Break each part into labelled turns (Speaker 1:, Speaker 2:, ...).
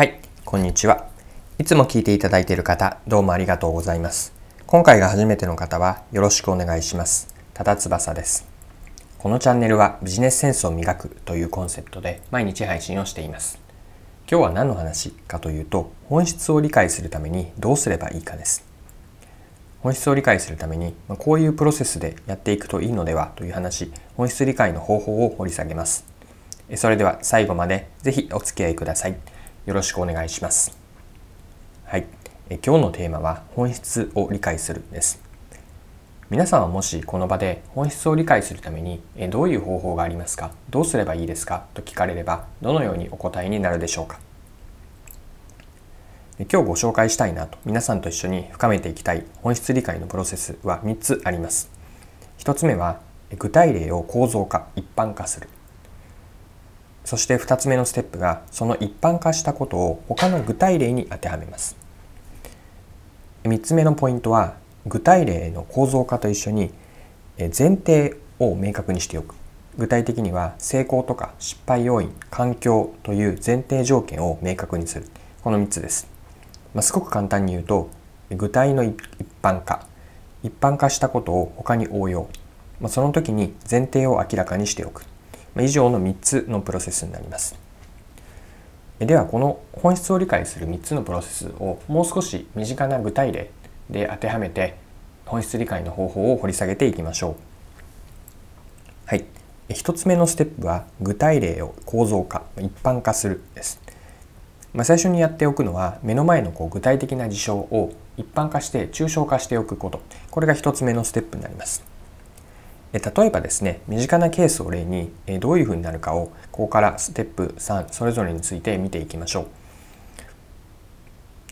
Speaker 1: はい、こんにちは。いつも聞いていただいている方、どうもありがとうございます。今回が初めての方はよろしくお願いします。ただ翼です。このチャンネルはビジネスセンスを磨くというコンセプトで毎日配信をしています。今日は何の話かというと、本質を理解するためにどうすればいいかです。本質を理解するために、まこういうプロセスでやっていくといいのではという話、本質理解の方法を掘り下げます。それでは最後までぜひお付き合いください。よろしくお願いします。はい。え今日のテーマは本質を理解するです。皆さんはもしこの場で本質を理解するためにえどういう方法がありますか？どうすればいいですか？と聞かれればどのようにお答えになるでしょうか？今日ご紹介したいなと皆さんと一緒に深めていきたい本質理解のプロセスは3つあります。1つ目は具体例を構造化一般化するそして2つ目のステップがその一般化したことを他の具体例に当てはめます。3つ目のポイントは具体例の構造化と一緒に前提を明確にしておく。具体的には成功とか失敗要因環境という前提条件を明確にする。この3つです、まあ、すごく簡単に言うと具体の一般化。一般化したことを他に応用、まあ、その時に前提を明らかにしておく。以上の3つのプロセスになります。ではこの本質を理解する3つのプロセスをもう少し身近な具体例で当てはめて本質理解の方法を掘り下げていきましょう。はい。1つ目のステップは具体例を構造化、一般化するです。まあ、最初にやっておくのは目の前のこう具体的な事象を一般化して抽象化しておくこと。これが1つ目のステップになります。例えばですね身近なケースを例にどういうふうになるかをここからステップ3それぞれについて見ていきましょう。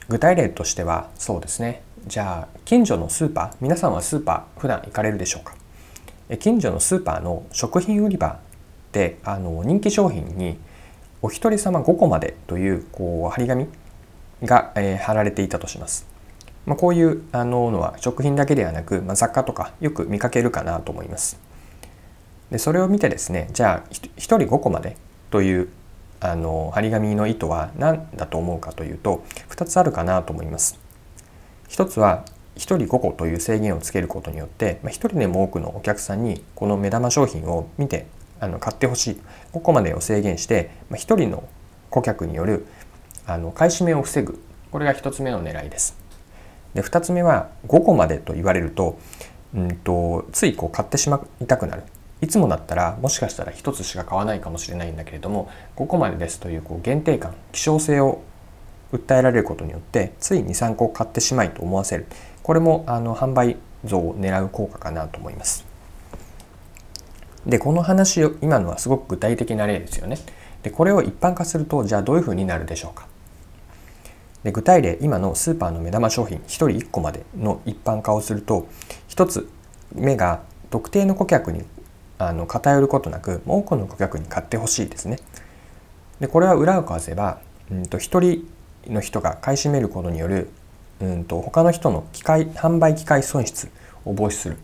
Speaker 1: 具体例としてはそうですね。じゃあ近所のスーパー皆さんはスーパー普段行かれるでしょうか？近所のスーパーの食品売り場であの人気商品にお一人様5個までというこう張り紙が、え、貼られていたとします。まあ、こういうあののは食品だけではなく、まあ、雑貨とかよく見かけるかなと思います。でそれを見てですねじゃあ1人5個までというあの張り紙の意図は何だと思うかというと2つあるかなと思います。1つは1人5個という制限をつけることによって、まあ、1人でも多くのお客さんにこの目玉商品を見てあの買ってほしい5個までを制限して、まあ、1人の顧客によるあの買い占めを防ぐこれが1つ目の狙いです。で2つ目は5個までと言われると,、うんと、ついこう買ってしまいたくなるいつもだったらもしかしたら1つしか買わないかもしれないんだけれども5個までですというこう限定感希少性を訴えられることによってつい23個買ってしまいと思わせるこれもあの販売増を狙う効果かなと思います。でこの話を今のはすごく具体的な例ですよね。でこれを一般化するとじゃあどういうふうになるでしょうか。で具体例今のスーパーの目玉商品1人1個までの一般化をすると1つ目が特定の顧客にあの偏ることなく多くの顧客に買ってほしいですね。でこれは裏を返せば、うんと、1人の人が買い占めることによる、うんと、他の人の機械販売機械損失を防止する、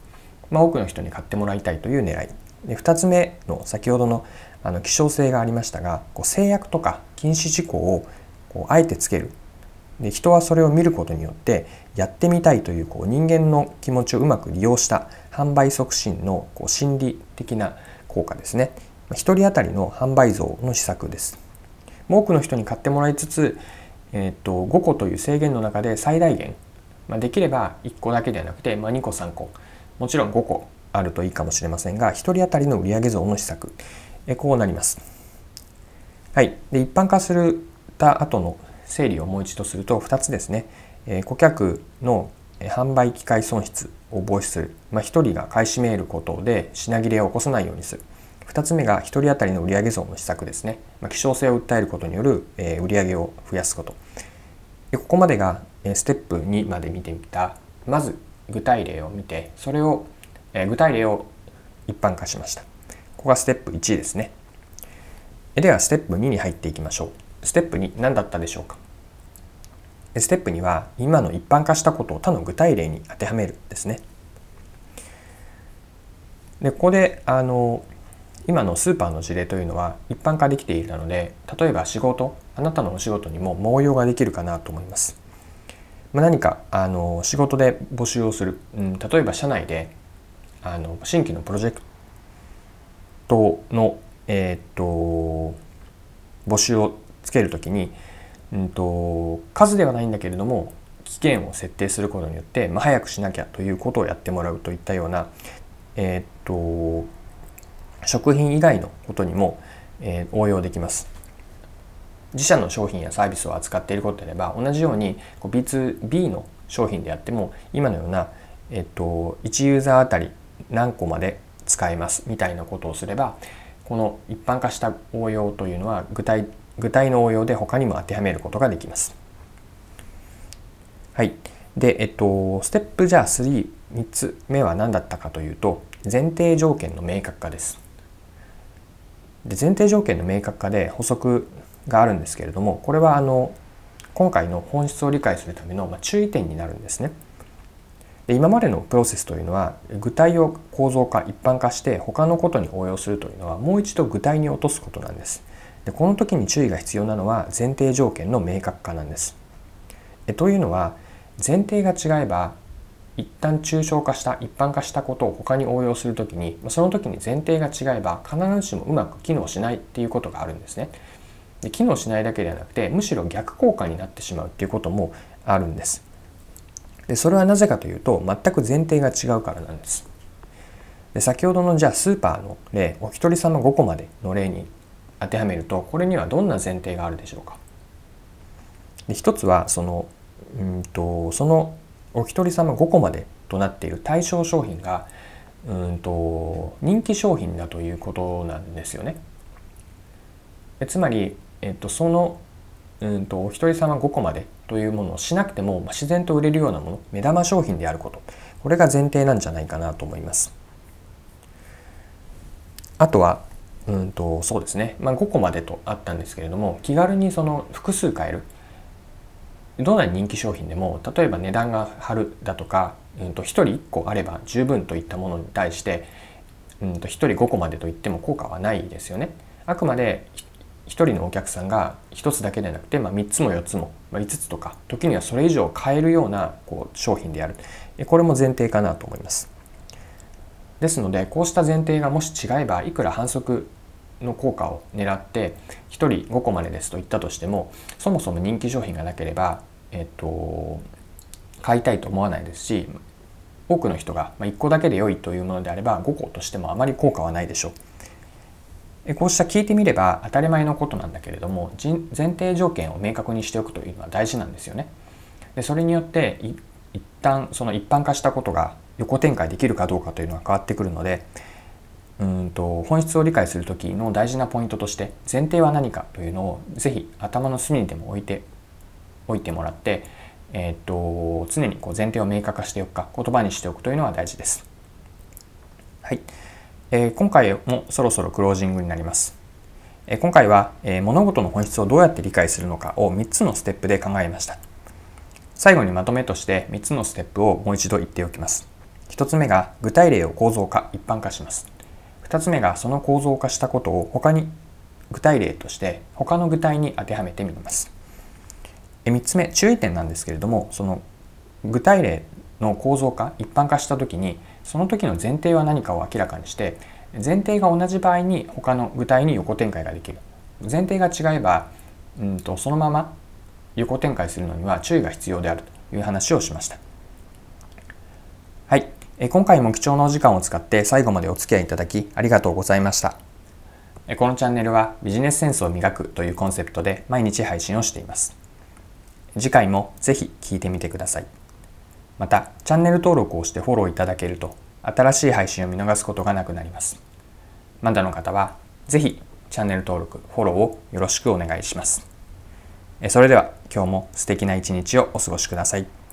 Speaker 1: まあ、多くの人に買ってもらいたいという狙い。で2つ目の先ほどのあの希少性がありましたがこう制約とか禁止事項をこうあえてつける。で人はそれを見ることによってやってみたいというこう人間の気持ちをうまく利用した販売促進のこう心理的な効果ですね。1人当たりの販売増の施策です。多くの人に買ってもらいつつ、えー、と5個という制限の中で最大限、まあ、できれば1個だけではなくて、まあ、2個3個もちろん5個あるといいかもしれませんが1人当たりの売上増の施策えこうなります。はい。で一般化するた後の整理をもう一度すると2つですね、え顧客の販売機会損失を防止する、まあ、1人が買い占めることで品切れを起こさないようにする。2つ目が1人当たりの売上増の施策ですね、まあ、希少性を訴えることによる、え売上を増やすこと。でここまでがステップ2まで見てみた。まず具体例を見てそれを、え具体例を一般化しました。ここがステップ1ですね。ではステップ2に入っていきましょう。ステップ2何だったでしょうか？ステップ2は今の一般化したことを他の具体例に当てはめるですね。でここであの今のスーパーの事例というのは一般化できているので例えば仕事あなたのお仕事にも応用ができるかなと思います。まあ何かあの仕事で募集をする、うん、例えば社内であの新規のプロジェクトの、えー、っと募集をつけるときに、うんと、数ではないんだけれども期限を設定することによって、まあ、早くしなきゃということをやってもらうといったような、えー、っと食品以外のことにも、えー、応用できます。自社の商品やサービスを扱っていることであれば同じように B2B の商品であっても今のような、えっと、1ユーザーあたり何個まで使えますみたいなことをすればこの一般化した応用というのは具体具体の応用で他にも当てはめることができます。はい。で、えっと、ステップじゃあ3、3つ目は何だったかというと、前提条件の明確化です。で前提条件の明確化で補足があるんですけれども、これはあの今回の本質を理解するための、ま注意点になるんですね。で今までのプロセスというのは具体を構造化一般化して他のことに応用するというのはもう一度具体に落とすことなんです。でこの時に注意が必要なのは前提条件の明確化なんです。えというのは前提が違えば一旦抽象化した一般化したことを他に応用する時にその時に前提が違えば必ずしもうまく機能しないっていうことがあるんですね。で機能しないだけではなくてむしろ逆効果になってしまうっていうこともあるんです。でそれはなぜかというと全く前提が違うからなんです。で先ほどのじゃあスーパーの例お一人様5個までの例に当てはめるとこれにはどんな前提があるでしょうか？で一つはそのうんとそのお一人様5個までとなっている対象商品がうんと人気商品だということなんですよね。つまり、えっと、そのうんとお一人様5個までというものをしなくても、まあ、自然と売れるようなもの目玉商品であることこれが前提なんじゃないかなと思います。あとはうんとそうですね、まあ、5個までとあったんですけれども気軽にその複数買えるどんな人気商品でも例えば値段が張るだとか、うんと、1人1個あれば十分といったものに対して、うんと、1人5個までといっても効果はないですよね。あくまで1人のお客さんが1つだけでなくて、まあ、3つも4つも、まあ、5つとか時にはそれ以上買えるようなこう商品であるこれも前提かなと思います。ですのでこうした前提がもし違えばいくら反則の効果を狙って1人5個までですと言ったとしてもそもそも人気商品がなければ、えっと、買いたいと思わないですし多くの人が1個だけで良いというものであれば5個としてもあまり効果はないでしょう。こうした聞いてみれば当たり前のことなんだけれども前提条件を明確にしておくというのは大事なんですよね。でそれによって一旦その一般化したことが横展開できるかどうかというのは変わってくるのでうんと本質を理解する時の大事なポイントとして前提は何かというのをぜひ頭の隅にでも置いておいてもらって、えー、っと常にこう前提を明確化しておくか言葉にしておくというのは大事です。はい、えー、今回もそろそろクロージングになります。えー、今回は、えー、物事の本質をどうやって理解するのかを3つのステップで考えました。最後にまとめとして3つのステップをもう一度言っておきます。1つ目が具体例を構造化一般化します。2つ目がその構造化したことを他に具体例として他の具体に当てはめてみます。3つ目注意点なんですけれどもその具体例の構造化一般化した時にその時の前提は何かを明らかにして前提が同じ場合に他の具体に横展開ができる前提が違えばうんとそのまま横展開するのには注意が必要であるという話をしました。今回も貴重なお時間を使って最後までお付き合いいただきありがとうございました。このチャンネルはビジネスセンスを磨くというコンセプトで毎日配信をしています。次回もぜひ聴いてみてください。また、チャンネル登録をしてフォローいただけると新しい配信を見逃すことがなくなります。まだの方はぜひチャンネル登録、フォローをよろしくお願いします。それでは今日も素敵な一日をお過ごしください。